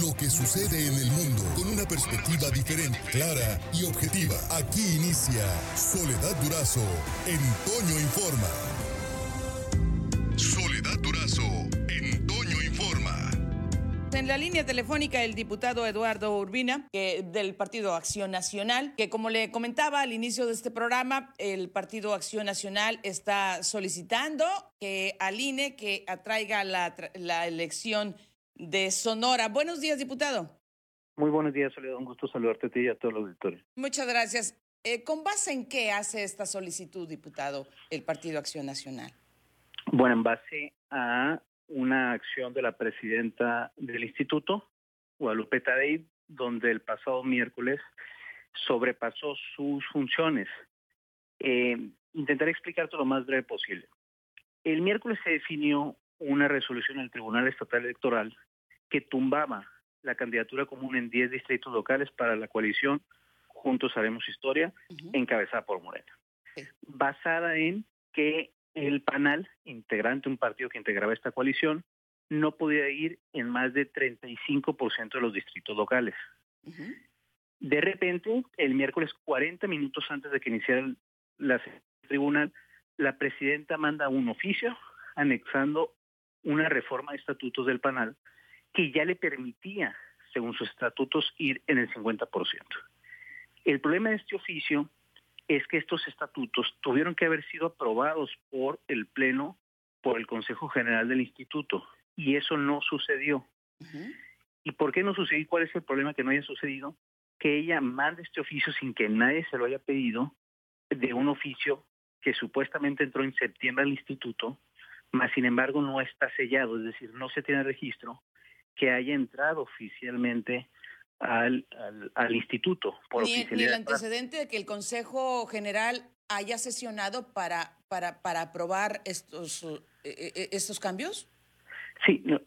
lo que sucede en el mundo con una perspectiva diferente, clara y objetiva. Aquí inicia Soledad Durazo en Informa. Soledad Durazo en Informa. En la línea telefónica el diputado Eduardo Urbina, del Partido Acción Nacional, que como le comentaba al inicio de este programa, el Partido Acción Nacional está solicitando que al INE que atraiga la elección de Sonora. Buenos días, diputado. Muy buenos días, Soledad. Un gusto saludarte a ti y a todo el auditorio. Muchas gracias. Eh, ¿Con base en qué hace esta solicitud, diputado, el Partido Acción Nacional? Bueno, en base a una acción de la presidenta del instituto, Guadalupe Tadei, donde el pasado miércoles sobrepasó sus funciones. Eh, intentaré explicarte lo más breve posible. El miércoles se definió una resolución del Tribunal Estatal Electoral que tumbaba la candidatura común en 10 distritos locales para la coalición Juntos Haremos Historia, encabezada por Morena, basada en que el panel, integrante, un partido que integraba esta coalición, no podía ir en más de 35% de los distritos locales. De repente, el miércoles 40 minutos antes de que iniciara la tribunal, la presidenta manda un oficio anexando una reforma de estatutos del panel que ya le permitía, según sus estatutos, ir en el 50%. El problema de este oficio es que estos estatutos tuvieron que haber sido aprobados por el Pleno, por el Consejo General del Instituto, y eso no sucedió. ¿Y por qué no sucedió? ¿Cuál es el problema que no haya sucedido? Que ella manda este oficio sin que nadie se lo haya pedido, de un oficio que supuestamente entró en septiembre al instituto, mas sin embargo no está sellado, es decir, no se tiene registro que haya entrado oficialmente al, al, instituto. Por ni, ni el antecedente de que el Consejo General haya sesionado para, para, para aprobar estos, eh, eh, estos cambios? Sí, no,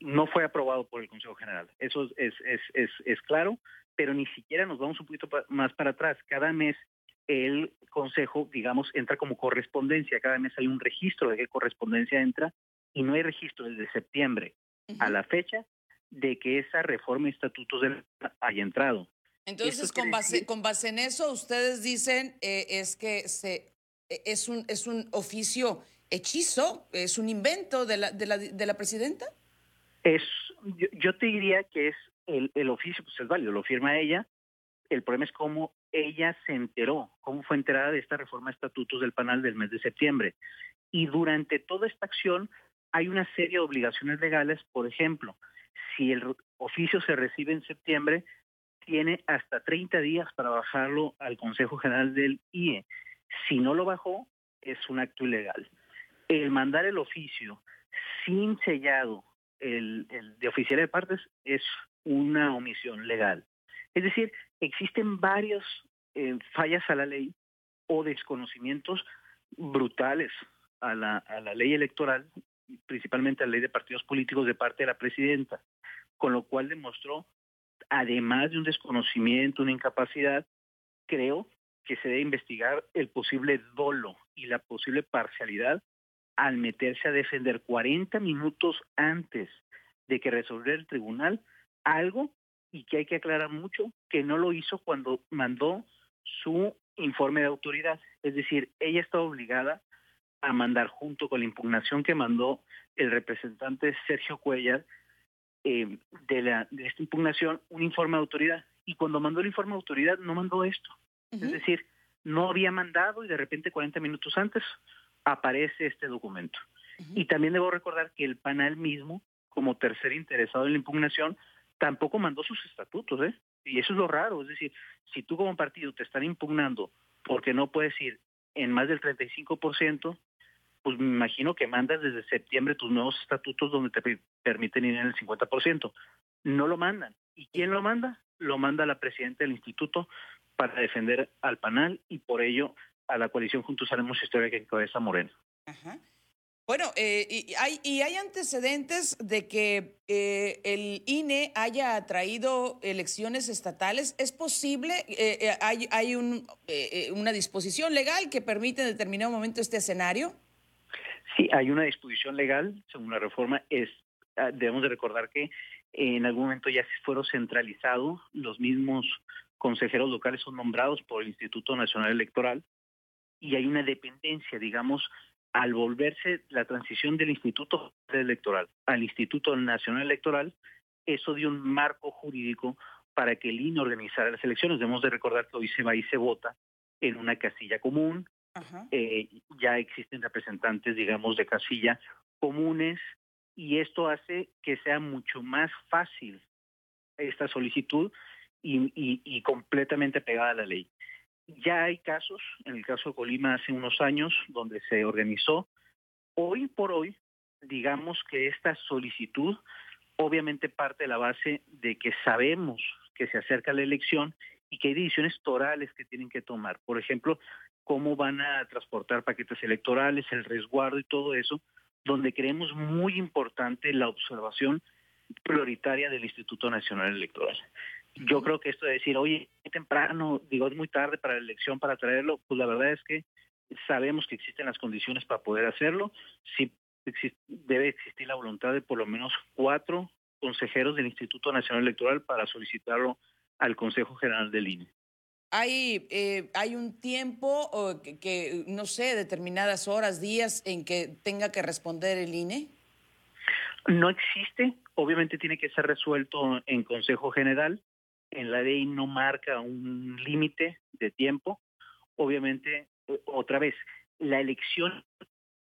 no, fue aprobado por el Consejo General. Eso es, es, es, es claro, pero ni siquiera nos vamos un poquito más para atrás. Cada mes el Consejo, digamos, entra como correspondencia. Cada mes hay un registro de qué correspondencia entra y no hay registro desde septiembre a la fecha de que esa reforma de estatutos haya entrado. Entonces, con base, con base en eso, ustedes dicen eh, es que se, e, es, un, es un oficio hechizo, es un invento de la, de la, de la presidenta. Es, yo, yo, te diría que es el, el oficio, pues es válido, lo firma ella. El problema es cómo ella se enteró, cómo fue enterada de esta reforma de estatutos del panel del mes de septiembre. Y durante toda esta acción hay una serie de obligaciones legales, por ejemplo, si el oficio se recibe en septiembre, tiene hasta 30 días para bajarlo al Consejo General del IE. Si no lo bajó, es un acto ilegal. El mandar el oficio sin sellado el, de oficial de partes es una omisión legal. Es decir, existen varias eh, fallas a la ley o desconocimientos brutales a la ley electoral, principalmente la ley de partidos políticos de parte de la presidenta, con lo cual demostró, además de un desconocimiento, una incapacidad, creo que se debe investigar el posible dolo y la posible parcialidad al meterse a defender 40 minutos antes de que resolviera el tribunal algo y que hay que aclarar mucho que no lo hizo cuando mandó su informe de autoridad. Es decir, ella está obligada a mandar junto con la impugnación que mandó el representante Sergio Cuellar eh, de, la, de esta impugnación un informe de autoridad. Y cuando mandó el informe de autoridad no mandó esto. Es decir, no había mandado y de repente 40 minutos antes aparece este documento. Y también debo recordar que el panel mismo, como tercer interesado en la impugnación, tampoco mandó sus estatutos, ¿eh? Y eso es lo raro, es decir, si tú como partido te están impugnando porque no puedes ir en más del 35%, pues me imagino que mandas desde septiembre tus nuevos estatutos donde te permiten ir en el 50%. No lo mandan. ¿Y quién lo manda? Lo manda la presidenta del instituto para defender al panal y por ello a la coalición Juntos Haremos Historia que encabeza Moreno. Ajá. Bueno, eh, y, hay, y hay antecedentes de que eh, el INE haya traído elecciones estatales. ¿Es posible? Eh, ¿Hay, hay un, una disposición legal que permite en determinado momento este escenario? Sí, hay una disposición legal, según la reforma, es ah, debemos de recordar que en algún momento ya se fueron centralizados, los mismos consejeros locales son nombrados por el Instituto Nacional Electoral y hay una dependencia, digamos, al volverse la transición del Instituto Electoral al Instituto Nacional Electoral, eso dio un marco jurídico para que el INE organizara las elecciones. Debemos de recordar que hoy se va y se vota en una casilla común. Eh, ya existen representantes, digamos, de casilla comunes y esto hace que sea mucho más fácil esta solicitud y, y, completamente pegada a la ley. Ya hay casos, en el caso de Colima hace unos años, donde se organizó. Hoy por hoy, digamos que esta solicitud obviamente parte de la base de que sabemos que se acerca la elección y que hay decisiones torales que tienen que tomar. Por ejemplo, cómo van a transportar paquetes electorales, el resguardo y todo eso, donde creemos muy importante la observación prioritaria del Instituto Nacional Electoral. Yo creo que esto de decir, oye, es temprano, digo, es muy tarde para la elección para traerlo, pues la verdad es que sabemos que existen las condiciones para poder hacerlo. Sí debe existir la voluntad de por lo menos cuatro consejeros del Instituto Nacional Electoral para solicitarlo al Consejo General del INE. ¿Hay, eh, ¿Hay un tiempo que, no sé, determinadas horas, días en que tenga que responder el INE? No existe. Obviamente tiene que ser resuelto en Consejo General. En la ley no marca un límite de tiempo. Obviamente, eh, otra vez, la elección,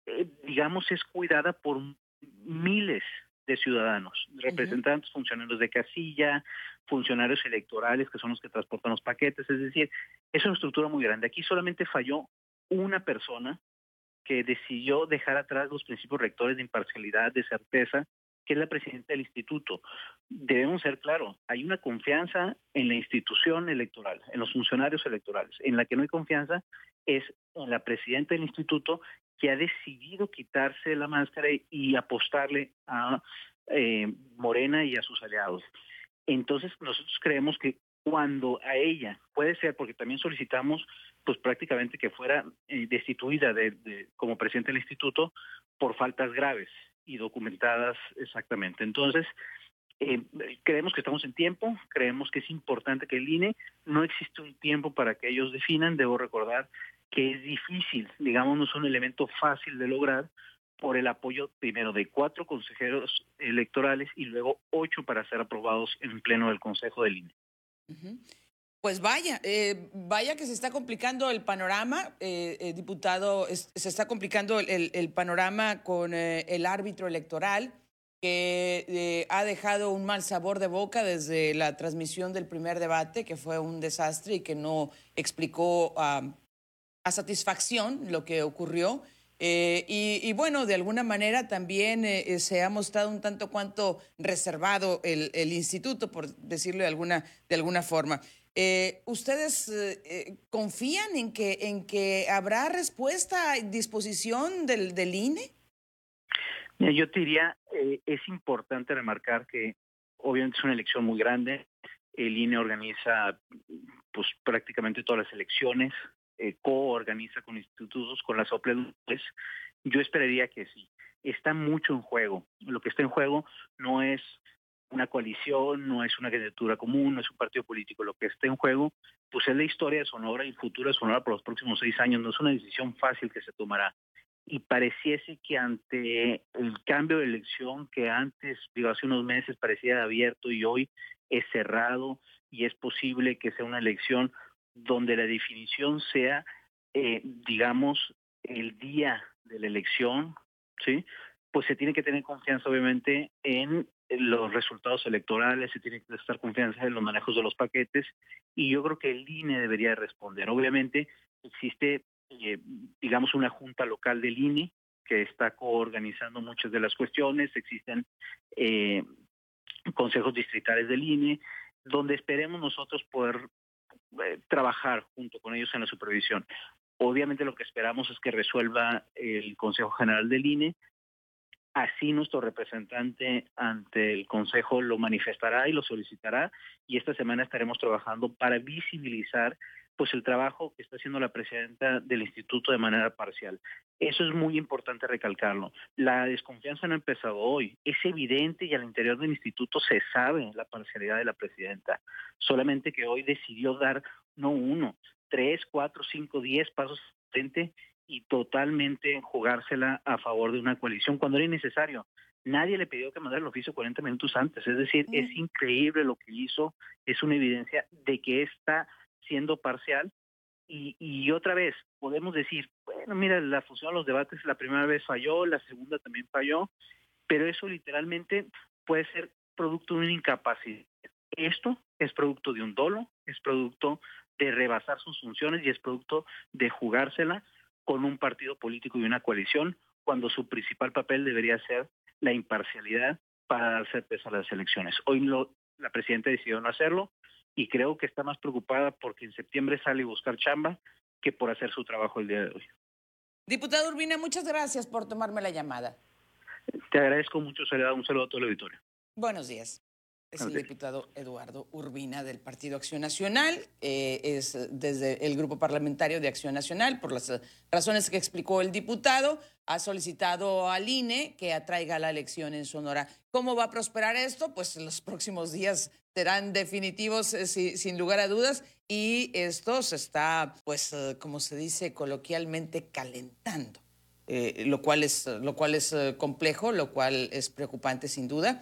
eh, digamos, es cuidada por miles de ciudadanos, representantes, funcionarios de casilla, funcionarios electorales que son los que transportan los paquetes, es decir, es una estructura muy grande. Aquí solamente falló una persona que decidió dejar atrás los principios rectores de imparcialidad, de certeza, que es la presidenta del instituto. Debemos ser claros, hay una confianza en la institución electoral, en los funcionarios electorales. En la que no hay confianza es en la presidenta del instituto que ha decidido quitarse la máscara y apostarle a eh, Morena y a sus aliados. Entonces nosotros creemos que cuando a ella puede ser, porque también solicitamos pues prácticamente que fuera eh, destituida de, como presidente del instituto por faltas graves y documentadas exactamente. Entonces, eh, creemos que estamos en tiempo, creemos que es importante que el INE, no existe un tiempo para que ellos definan, debo recordar que es difícil, digamos, no es un elemento fácil de lograr por el apoyo primero de cuatro consejeros electorales y luego ocho para ser aprobados en pleno del Consejo del INE. Pues vaya, eh, vaya que se está complicando el panorama, eh, eh diputado, se está complicando el, el panorama con eh, el árbitro electoral que ha dejado un mal sabor de boca desde la transmisión del primer debate, que fue un desastre y que no explicó a satisfacción lo que ocurrió. y, bueno, de alguna manera también se ha mostrado un tanto cuanto reservado el, el, instituto, por decirlo de alguna, de alguna forma. Eh, ¿Ustedes eh, eh, confían en que, en que habrá respuesta y disposición del, del INE? yo te diría, es importante remarcar que obviamente es una elección muy grande. El INE organiza pues prácticamente todas las elecciones, co-organiza con institutos, con las OPLES. Yo esperaría que sí. Está mucho en juego. Lo que está en juego no es una coalición, no es una candidatura común, no es un partido político. Lo que está en juego, pues es la historia de Sonora y el futuro de Sonora por los próximos seis años. No es una decisión fácil que se tomará. Y pareciese que ante el cambio de elección que antes, digo, hace unos meses parecía abierto y hoy es cerrado y es posible que sea una elección donde la definición sea, eh, digamos, el día de la elección, ¿sí? Pues se tiene que tener confianza, obviamente, en los resultados electorales, se tiene que estar confianza en los manejos de los paquetes y yo creo que el INE debería responder. Obviamente existe, eh, digamos, una junta local del INE que está coorganizando muchas de las cuestiones, existen eh, consejos distritales del INE, donde esperemos nosotros poder eh, trabajar junto con ellos en la supervisión. Obviamente lo que esperamos es que resuelva el Consejo General del INE, Así nuestro representante ante el Consejo lo manifestará y lo solicitará y esta semana estaremos trabajando para visibilizar pues el trabajo que está haciendo la presidenta del instituto de manera parcial. Eso es muy importante recalcarlo. La desconfianza no ha empezado hoy. Es evidente y al interior del instituto se sabe la parcialidad de la presidenta. Solamente que hoy decidió dar no uno, tres, cuatro, cinco, diez pasos frente y totalmente jugársela a favor de una coalición cuando era innecesario. Nadie le pidió que mandara el oficio 40 minutos antes. Es decir, es increíble lo que hizo. Es una evidencia de que está siendo parcial. Y, otra vez, podemos decir, bueno, mira, la función de los debates la primera vez falló, la segunda también falló, pero eso literalmente puede ser producto de una incapacidad. Esto es producto de un dolo, es producto de rebasar sus funciones y es producto de jugársela con un partido político y una coalición cuando su principal papel debería ser la imparcialidad para dar certeza a las elecciones. Hoy lo, la presidenta decidió no hacerlo y creo que está más preocupada porque en septiembre sale a buscar chamba que por hacer su trabajo el día de hoy. Diputado Urbina, muchas gracias por tomarme la llamada. Te agradezco mucho, Soledad. Un saludo a todo el auditorio. Buenos días. Es el diputado Eduardo Urbina del Partido Acción Nacional, eh, es desde el grupo parlamentario de Acción Nacional, por las razones que explicó el diputado, ha solicitado al INE que atraiga la elección en Sonora. ¿Cómo va a prosperar esto? Pues en los próximos días serán definitivos eh, sin lugar a dudas y esto se está, pues, eh, como se dice coloquialmente, calentando. lo cual es, lo cual es complejo, lo cual es preocupante sin duda